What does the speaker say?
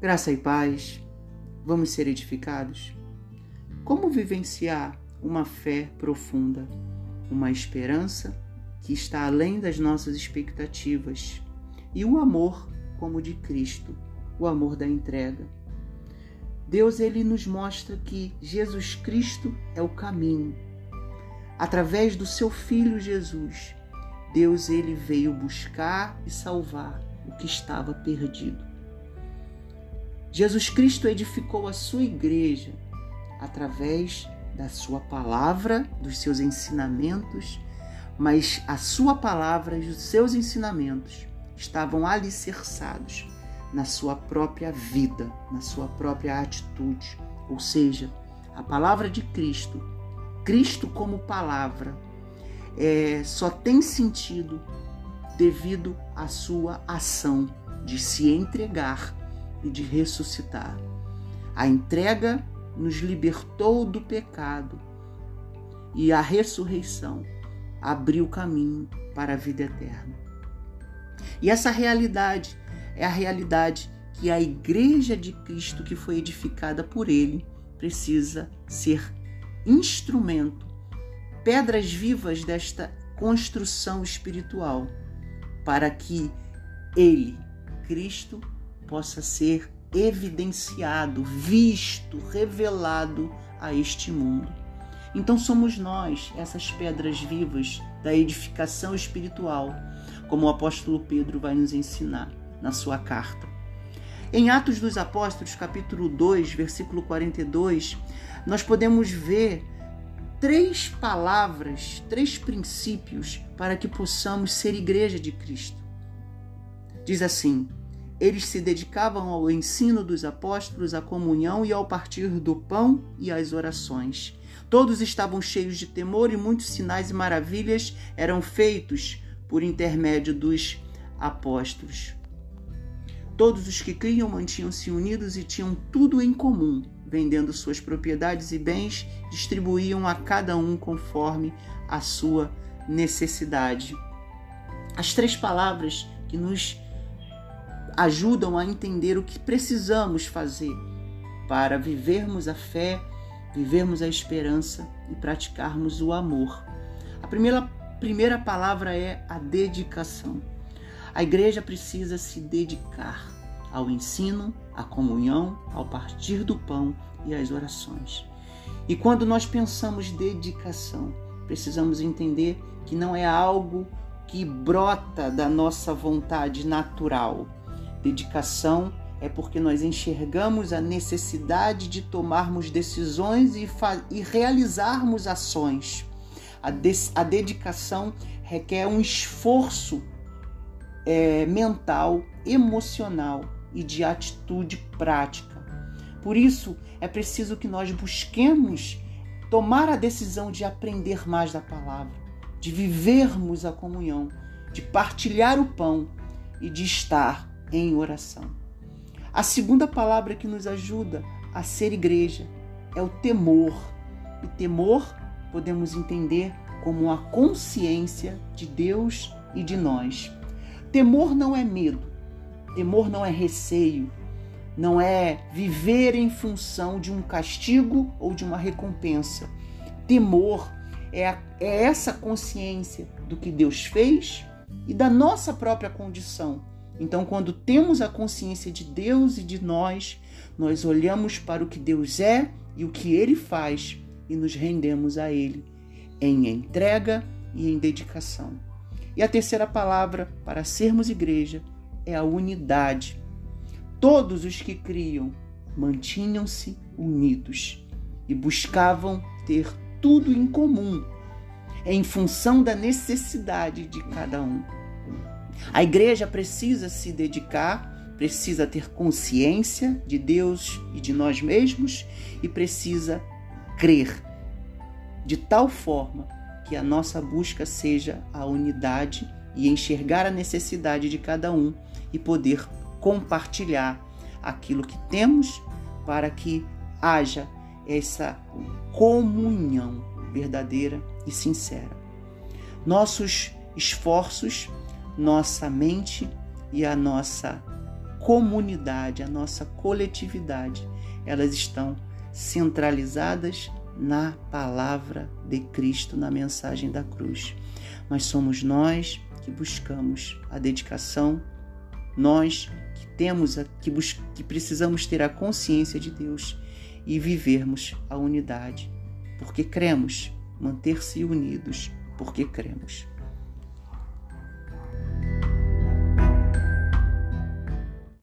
Graça e paz, vamos ser edificados? Como vivenciar uma fé profunda, uma esperança que está além das nossas expectativas e o amor como de Cristo, o amor da entrega? Deus ele nos mostra que Jesus Cristo é o caminho. Através do seu filho Jesus, Deus ele veio buscar e salvar o que estava perdido. Jesus Cristo edificou a sua igreja através da sua palavra, dos seus ensinamentos, mas a sua palavra e os seus ensinamentos estavam alicerçados na sua própria vida, na sua própria atitude. Ou seja, a palavra de Cristo, Cristo como palavra, é, só tem sentido devido à sua ação de se entregar e de ressuscitar. A entrega nos libertou do pecado e a ressurreição abriu caminho para a vida eterna. E essa realidade é a realidade que a igreja de Cristo que foi edificada por ele precisa ser instrumento, pedras vivas desta construção espiritual, para que ele, Cristo, possa ser evidenciado, visto, revelado a este mundo. Então somos nós, essas pedras vivas da edificação espiritual, como o apóstolo Pedro vai nos ensinar na sua carta. Em Atos dos Apóstolos, capítulo 2, versículo 42, nós podemos ver três palavras, três princípios para que possamos ser igreja de Cristo. Diz assim: eles se dedicavam ao ensino dos apóstolos, à comunhão e ao partir do pão e às orações. Todos estavam cheios de temor e muitos sinais e maravilhas eram feitos por intermédio dos apóstolos. Todos os que criam mantinham-se unidos e tinham tudo em comum, vendendo suas propriedades e bens, distribuíam a cada um conforme a sua necessidade. As três palavras que nos ajudam a entender o que precisamos fazer para vivermos a fé, vivermos a esperança e praticarmos o amor. A primeira, primeira palavra é a dedicação. A igreja precisa se dedicar ao ensino, à comunhão, ao partir do pão e às orações. E quando nós pensamos dedicação, precisamos entender que não é algo que brota da nossa vontade natural, Dedicação é porque nós enxergamos a necessidade de tomarmos decisões e, e realizarmos ações. A, a, dedicação requer um esforço é, mental, emocional e de atitude prática. Por isso, é preciso que nós busquemos tomar a decisão de aprender mais da palavra, de vivermos a comunhão, de partilhar o pão e de estar em oração. A segunda palavra que nos ajuda a ser igreja é o temor. E temor podemos entender como a consciência de Deus e de nós. Temor não é medo, temor não é receio, não é viver em função de um castigo ou de uma recompensa. Temor é, a, é essa consciência do que Deus fez e da nossa própria condição então, quando temos a consciência de Deus e de nós, nós olhamos para o que Deus é e o que ele faz e nos rendemos a ele em entrega e em dedicação. E a terceira palavra para sermos igreja é a unidade. Todos os que criam mantinham-se unidos e buscavam ter tudo em comum, em função da necessidade de cada um. A igreja precisa se dedicar, precisa ter consciência de Deus e de nós mesmos e precisa crer de tal forma que a nossa busca seja a unidade e enxergar a necessidade de cada um e poder compartilhar aquilo que temos para que haja essa comunhão verdadeira e sincera. Nossos esforços nossa mente e a nossa comunidade, a nossa coletividade, elas estão centralizadas na palavra de Cristo, na mensagem da cruz. Mas somos nós que buscamos a dedicação, nós que temos a, que, que precisamos ter a consciência de Deus e vivermos a unidade, porque cremos, manter-se unidos, porque cremos.